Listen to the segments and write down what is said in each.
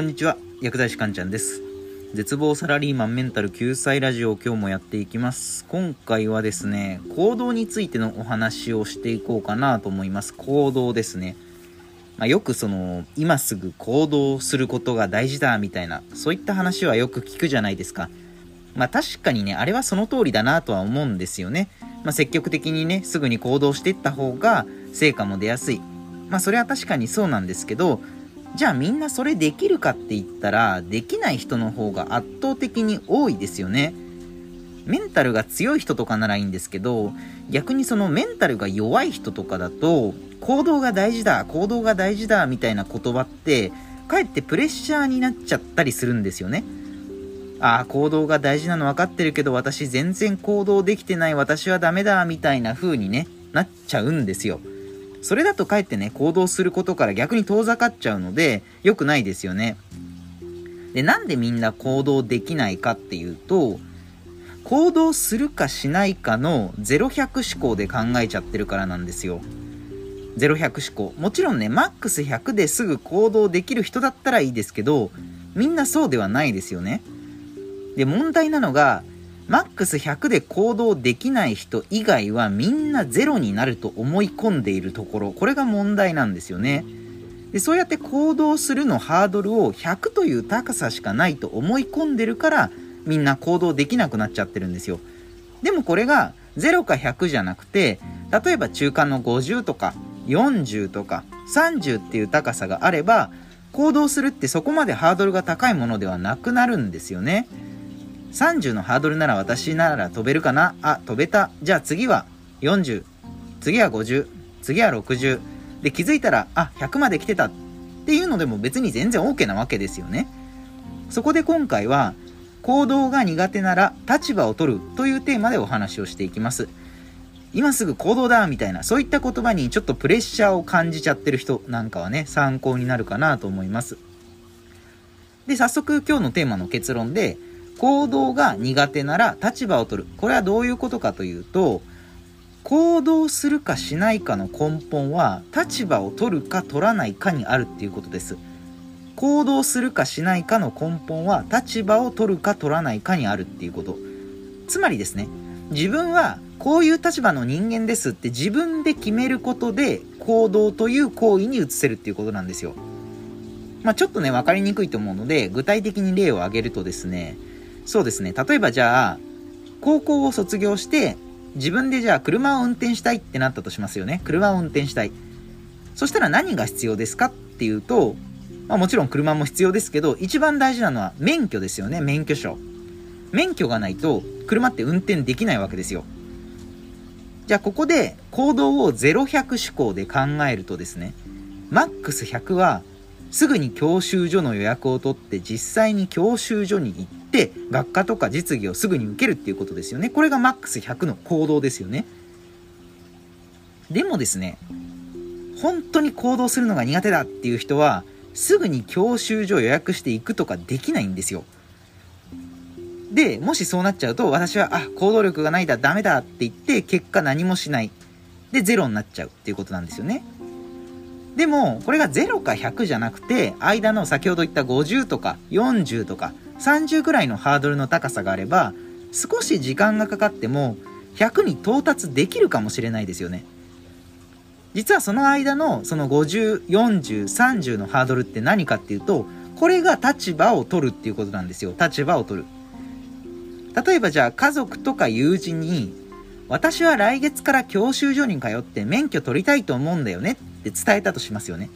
こんにちは。薬剤師かんちゃんです。絶望サラリーマンメンタル救済ラジオ今日もやっていきます。今回はですね行動についてのお話をしていこうかなと思います。行動ですね。まあ、よくその今すぐ行動することが大事だみたいなそういった話はよく聞くじゃないですか。まあ確かにねあれはその通りだなとは思うんですよね、まあ、積極的にねすぐに行動していった方が成果も出やすい。まあそれは確かにそうなんですけどじゃあみんなそれできるかって言ったらできない人の方が圧倒的に多いですよね。メンタルが強い人とかならいいんですけど逆にそのメンタルが弱い人とかだと行動が大事だ行動が大事だみたいな言葉ってかえってプレッシャーになっちゃったりするんですよね。ああ行動が大事なの分かってるけど私全然行動できてない私はダメだみたいな風にねなっちゃうんですよ。それだとかえってね行動することから逆に遠ざかっちゃうので良くないですよね。でなんでみんな行動できないかっていうと行動するかしないかの0100思考で考えちゃってるからなんですよ。0100思考。もちろんねマックス100ですぐ行動できる人だったらいいですけどみんなそうではないですよね。で問題なのがマックス100で行動できない人以外はみんなゼロになると思い込んでいるところ。これが問題なんですよね。でそうやって行動するのハードルを100という高さしかないと思い込んでるからみんな行動できなくなっちゃってるんですよ。でもこれが0か100じゃなくて例えば中間の50とか40とか30っていう高さがあれば行動するってそこまでハードルが高いものではなくなるんですよね。30のハードルなら私なら飛べるかな？あ飛べた。じゃあ次は40次は50次は60で気づいたらあ100まで来てたっていうのでも別に全然 OK なわけですよね。そこで今回は行動が苦手なら立場を取るというテーマでお話をしていきます。今すぐ行動だみたいなそういった言葉にちょっとプレッシャーを感じちゃってる人なんかはね参考になるかなと思います。で早速今日のテーマの結論で行動が苦手なら立場を取る。これはどういうことかというと行動するかしないかの根本は立場を取るか取らないかにあるっていうことです。行動するかしないかの根本は立場を取るか取らないかにあるっていうこと。つまりですね自分はこういう立場の人間ですって自分で決めることで行動という行為に移せるっていうことなんですよ。まあ、ちょっとね、分かりにくいと思うので、具体的に例を挙げるとですね、そうですね、例えばじゃあ、高校を卒業して、自分でじゃあ車を運転したいってなったとしますよね。車を運転したい。そしたら何が必要ですかっていうと、まあ、もちろん車も必要ですけど、一番大事なのは免許ですよね、免許証。免許がないと車って運転できないわけですよ。じゃあここで行動を0100思考で考えるとですね、マックス100はすぐに教習所の予約を取って実際に教習所に行って学科とか実技をすぐに受けるっていうことですよね。これがマックス100の行動ですよね。でもですね、本当に行動するのが苦手だっていう人はすぐに教習所予約していくとかできないんですよ。で、もしそうなっちゃうと、私は、あ、行動力がないだ、ダメだって言って、結果何もしない。で、ゼロになっちゃうっていうことなんですよね。でも、これが0か100じゃなくて、間の先ほど言った50とか40とか30ぐらいのハードルの高さがあれば、少し時間がかかっても、100に到達できるかもしれないですよね。実はその間のその50、40、30のハードルって何かっていうと、これが立場を取るっていうことなんですよ。立場を取る。例えばじゃあ家族とか友人に、私は来月から教習所に通って免許取りたいと思うんだよねって伝えたとしますよね。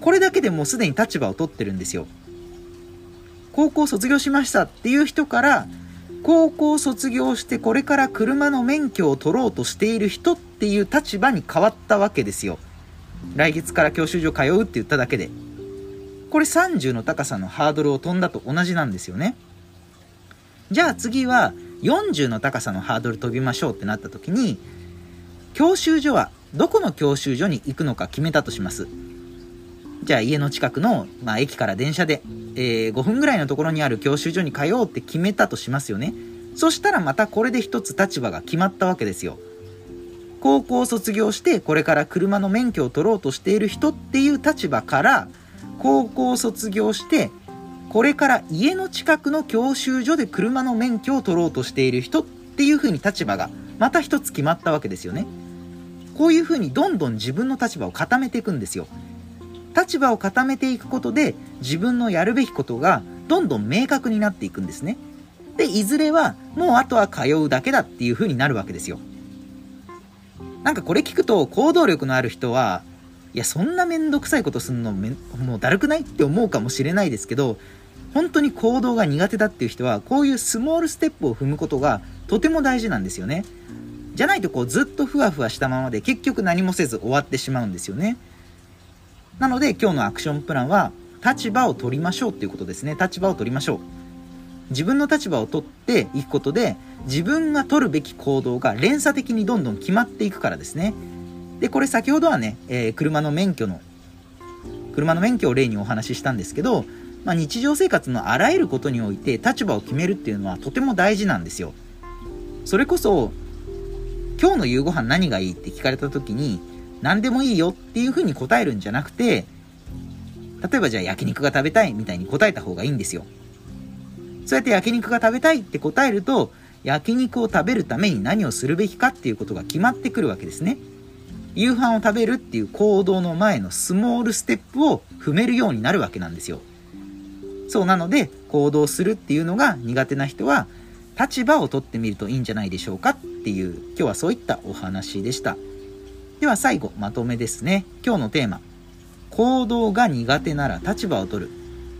これだけでもうすでに立場を取ってるんですよ。高校卒業しましたっていう人から、高校卒業してこれから車の免許を取ろうとしている人っていう立場に変わったわけですよ。来月から教習所通うって言っただけで。これ30の高さのハードルを飛んだと同じなんですよね。じゃあ次は40の高さのハードル飛びましょうってなった時に、教習所はどこの教習所に行くのか決めたとします。じゃあ家の近くの、まあ、駅から電車で、えー、5分ぐらいのところにある教習所に通おうって決めたとしますよね。そしたらまたこれで一つ立場が決まったわけですよ。高校を卒業してこれから車の免許を取ろうとしている人っていう立場から高校を卒業してこれから家の近くの教習所で車の免許を取ろうとしている人っていう風に立場がまた一つ決まったわけですよね。こういう風にどんどん自分の立場を固めていくんですよ。立場を固めていくことで自分のやるべきことがどんどん明確になっていくんですね。で、いずれはもうあとは通うだけだっていう風になるわけですよ。なんかこれ聞くと行動力のある人は、いや、そんなめんどくさいことすんのめもうだるくないって思うかもしれないですけど、本当に行動が苦手だっていう人は、こういうスモールステップを踏むことがとても大事なんですよね。じゃないとこうずっとふわふわしたままで結局何もせず終わってしまうんですよね。なので今日のアクションプランは立場を取りましょうっていうことですね。立場を取りましょう。自分の立場を取っていくことで自分が取るべき行動が連鎖的にどんどん決まっていくからですね。で、これ先ほどはね、えー、車の免許の、車の免許を例にお話ししたんですけど、まあ、日常生活のあらゆることにおいて立場を決めるっていうのはとても大事なんですよ。それこそ、今日の夕ご飯何がいいって聞かれた時に、何でもいいよっていうふうに答えるんじゃなくて、例えばじゃあ焼肉が食べたいみたいに答えた方がいいんですよ。そうやって焼肉が食べたいって答えると、焼肉を食べるために何をするべきかっていうことが決まってくるわけですね。夕飯を食べるっていう行動の前のスモールステップを踏めるようになるわけなんですよ。そうなので、行動するっていうのが苦手な人は、立場を取ってみるといいんじゃないでしょうかっていう、今日はそういったお話でした。では最後、まとめですね。今日のテーマ。行動が苦手なら立場を取る。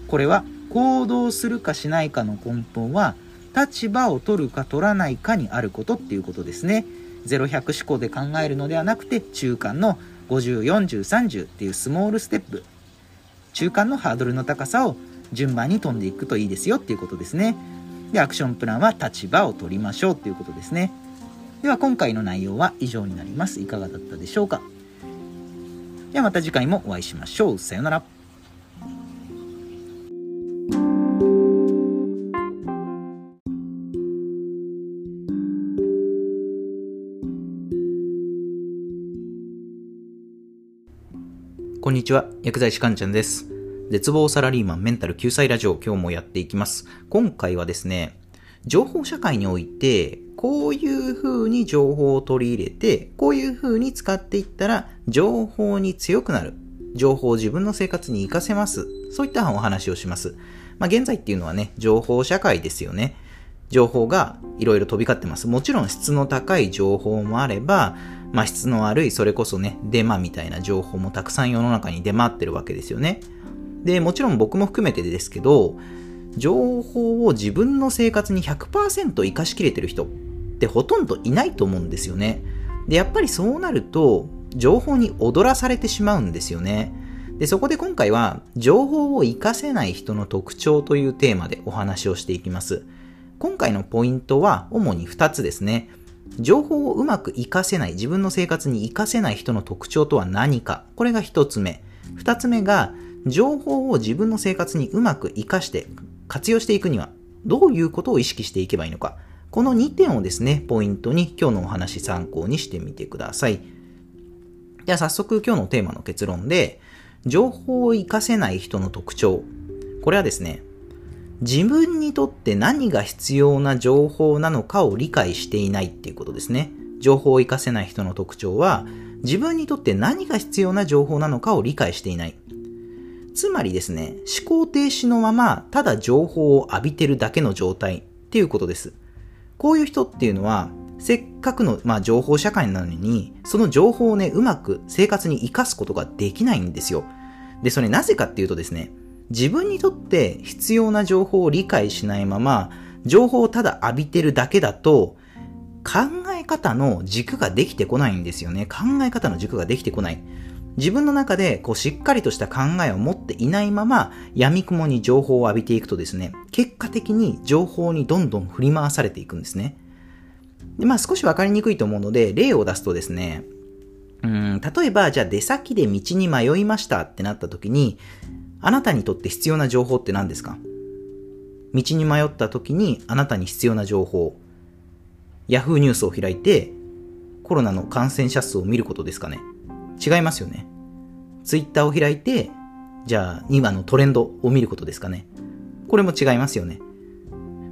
これは、行動するかしないかの根本は、立場を取るか取らないかにあることっていうことですね。0100思考で考えるのではなくて、中間の50、40、30っていうスモールステップ。中間のハードルの高さを順番に飛んでいくといいですよっていうことですね。で、アクションプランは立場を取りましょうっていうことですね。では今回の内容は以上になります。いかがだったでしょうか？ではまた次回もお会いしましょう。さようなら。こんにちは、薬剤師かんちゃんです。絶望サラリーマンメンタル救済ラジオ今日もやっていきます。今回はですね、情報社会において、こういう風に情報を取り入れて、こういう風に使っていったら、情報に強くなる。情報を自分の生活に活かせます。そういったお話をします。まあ、現在っていうのはね、情報社会ですよね。情報がいろいろ飛び交ってます。もちろん質の高い情報もあれば、まあ、質の悪い、それこそね、デマみたいな情報もたくさん世の中に出回ってるわけですよね。で、もちろん僕も含めてですけど、情報を自分の生活に100%活かしきれてる人ってほとんどいないと思うんですよね。で、やっぱりそうなると、情報に踊らされてしまうんですよね。で、そこで今回は、情報を活かせない人の特徴というテーマでお話をしていきます。今回のポイントは、主に2つですね。情報をうまく活かせない、自分の生活に活かせない人の特徴とは何か。これが1つ目。2つ目が、情報を自分の生活にうまく活かして活用していくには、どういうことを意識していけばいいのか。この2点をですね、ポイントに今日のお話参考にしてみてください。では早速今日のテーマの結論で、情報を活かせない人の特徴。これはですね、自分にとって何が必要な情報なのかを理解していないっていうことですね。情報を活かせない人の特徴は、自分にとって何が必要な情報なのかを理解していない。つまりですね、思考停止のまま、ただ情報を浴びてるだけの状態っていうことです。こういう人っていうのは、せっかくの、まあ、情報社会なのに、その情報をね、うまく生活に活かすことができないんですよ。で、それなぜかっていうとですね、自分にとって必要な情報を理解しないまま、情報をただ浴びてるだけだと、考え方の軸ができてこないんですよね。考え方の軸ができてこない。自分の中でこうしっかりとした考えを持っていないまま闇雲に情報を浴びていくとですね、結果的に情報にどんどん振り回されていくんですね。で、まあ少しわかりにくいと思うので、例を出すとですね、うん、例えば、じゃあ出先で道に迷いましたってなった時に、あなたにとって必要な情報って何ですか？道に迷った時にあなたに必要な情報。Yahoo ニュースを開いて、コロナの感染者数を見ることですかね？違いますよね。ツイッターを開いて、じゃあ今のトレンドを見ることですかね。これも違いますよね。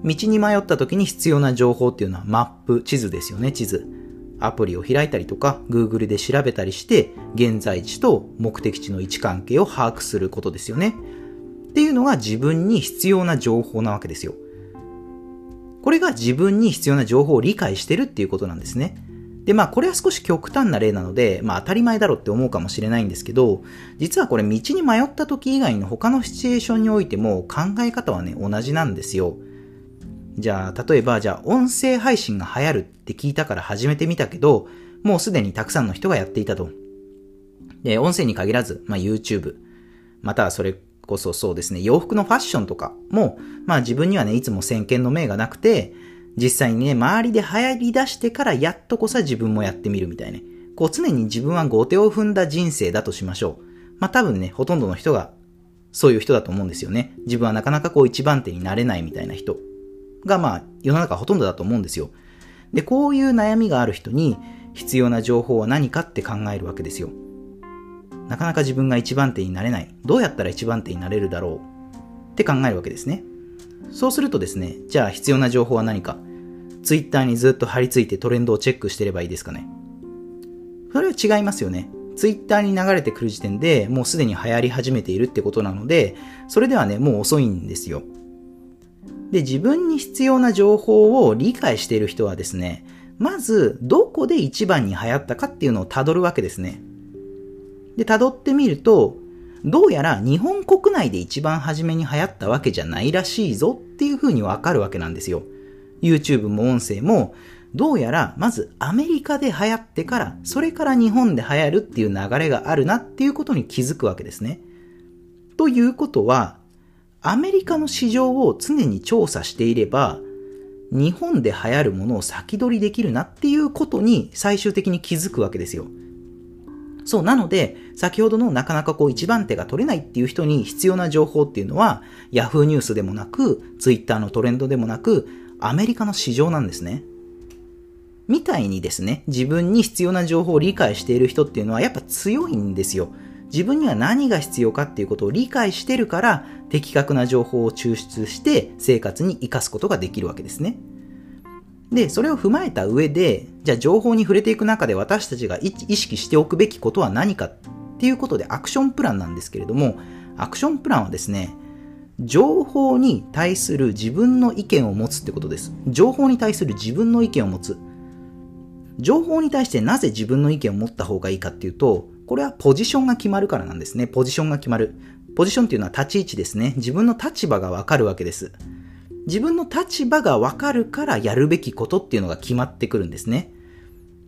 道に迷った時に必要な情報っていうのはマップ、地図ですよね、地図。アプリを開いたりとか、Google で調べたりして、現在地と目的地の位置関係を把握することですよね。っていうのが自分に必要な情報なわけですよ。これが自分に必要な情報を理解してるっていうことなんですね。で、まあ、これは少し極端な例なので、まあ、当たり前だろうって思うかもしれないんですけど、実はこれ道に迷った時以外の他のシチュエーションにおいても考え方はね、同じなんですよ。じゃあ、例えば、じゃあ、音声配信が流行るって聞いたから始めてみたけど、もうすでにたくさんの人がやっていたと。で、音声に限らず、まあ、YouTube、またはそれこそそうですね、洋服のファッションとかも、まあ自分にはね、いつも先見の明がなくて、実際にね、周りで流行り出してからやっとこそ自分もやってみるみたいね。こう常に自分は後手を踏んだ人生だとしましょう。まあ多分ね、ほとんどの人がそういう人だと思うんですよね。自分はなかなかこう一番手になれないみたいな人がまあ世の中ほとんどだと思うんですよ。で、こういう悩みがある人に必要な情報は何かって考えるわけですよ。なかなか自分が一番手になれない。どうやったら一番手になれるだろうって考えるわけですね。そうするとですね、じゃあ必要な情報は何か。ツイッターにずっと貼り付いてトレンドをチェックしてればいいですかね。それは違いますよね。ツイッターに流れてくる時点でもうすでに流行り始めているってことなので、それではね、もう遅いんですよ。で、自分に必要な情報を理解している人はですね、まず、どこで一番に流行ったかっていうのを辿るわけですね。で、辿ってみると、どうやら日本国内で一番初めに流行ったわけじゃないらしいぞっていう風にわかるわけなんですよ。YouTube も音声も、どうやらまずアメリカで流行ってから、それから日本で流行るっていう流れがあるなっていうことに気づくわけですね。ということは、アメリカの市場を常に調査していれば、日本で流行るものを先取りできるなっていうことに最終的に気づくわけですよ。そう、なので、先ほどのなかなかこう一番手が取れないっていう人に必要な情報っていうのは、Yahoo ニュースでもなく、Twitter のトレンドでもなく、アメリカの市場なんですね。みたいにですね、自分に必要な情報を理解している人っていうのはやっぱ強いんですよ。自分には何が必要かっていうことを理解してるから、的確な情報を抽出して生活に活かすことができるわけですね。で、それを踏まえた上で、じゃあ情報に触れていく中で私たちが意識しておくべきことは何かっていうことでアクションプランなんですけれども、アクションプランはですね、情報に対する自分の意見を持つってことです。情報に対する自分の意見を持つ。情報に対してなぜ自分の意見を持った方がいいかっていうと、これはポジションが決まるからなんですね。ポジションが決まる。ポジションっていうのは立ち位置ですね。自分の立場がわかるわけです。自分の立場がわかるからやるべきことっていうのが決まってくるんですね。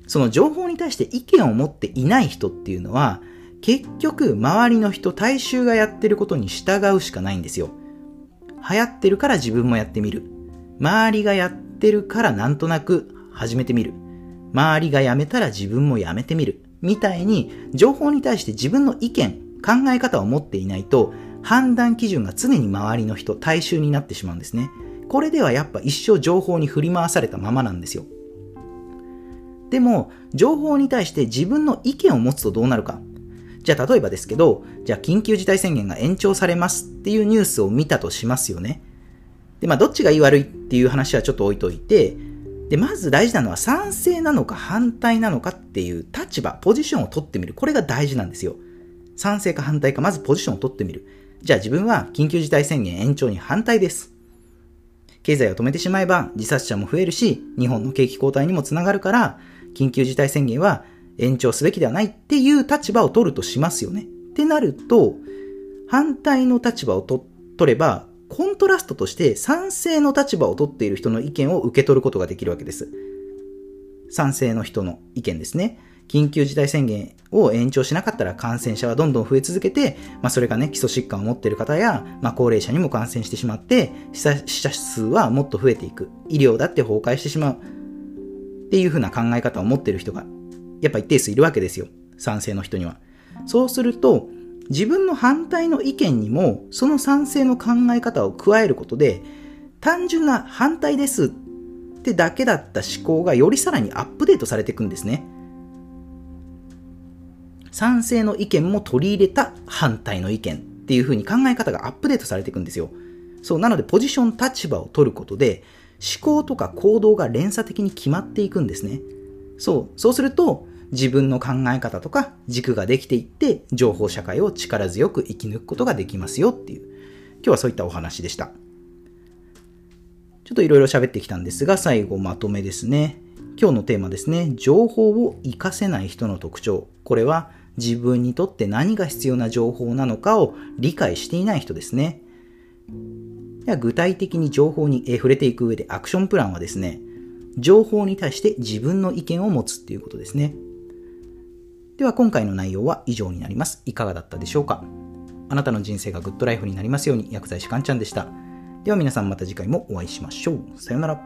その情報に対して意見を持っていない人っていうのは、結局周りの人、大衆がやってることに従うしかないんですよ。流行ってるから自分もやってみる。周りがやってるからなんとなく始めてみる。周りがやめたら自分もやめてみる。みたいに、情報に対して自分の意見、考え方を持っていないと、判断基準が常に周りの人、大衆になってしまうんですね。これではやっぱ一生情報に振り回されたままなんですよ。でも、情報に対して自分の意見を持つとどうなるか。じゃあ例えばですけど、じゃあ緊急事態宣言が延長されますっていうニュースを見たとしますよね。で、まあどっちがいい悪いっていう話はちょっと置いといて、で、まず大事なのは賛成なのか反対なのかっていう立場、ポジションを取ってみる。これが大事なんですよ。賛成か反対か、まずポジションを取ってみる。じゃあ自分は緊急事態宣言延長に反対です。経済を止めてしまえば自殺者も増えるし、日本の景気後退にもつながるから、緊急事態宣言は延長すべきではないっていう立場を取るとしますよね。ってなると、反対の立場を取れば、コントラストとして賛成の立場を取っている人の意見を受け取ることができるわけです。賛成の人の意見ですね。緊急事態宣言を延長しなかったら感染者はどんどん増え続けて、まあ、それがね、基礎疾患を持っている方や、まあ、高齢者にも感染してしまって、死者数はもっと増えていく。医療だって崩壊してしまう。っていうふうな考え方を持っている人が、やっぱ一定数いるわけですよ。賛成の人には。そうすると、自分の反対の意見にも、その賛成の考え方を加えることで、単純な反対ですってだけだった思考がよりさらにアップデートされていくんですね。賛成の意見も取り入れた反対の意見っていう風に考え方がアップデートされていくんですよ。そう、なのでポジション、立場を取ることで、思考とか行動が連鎖的に決まっていくんですね。そう、そうすると、自分の考え方とか軸ができていって、情報社会を力強く生き抜くことができますよっていう、今日はそういったお話でした。ちょっといろいろ喋ってきたんですが、最後まとめですね。今日のテーマですね。情報を活かせない人の特徴。これは自分にとって何が必要な情報なのかを理解していない人ですね。では具体的に情報に触れていく上でアクションプランはですね、情報に対して自分の意見を持つっていうことですね。では今回の内容は以上になります。いかがだったでしょうか？あなたの人生がグッドライフになりますように薬剤師かんちゃんでした。では皆さんまた次回もお会いしましょう。さようなら。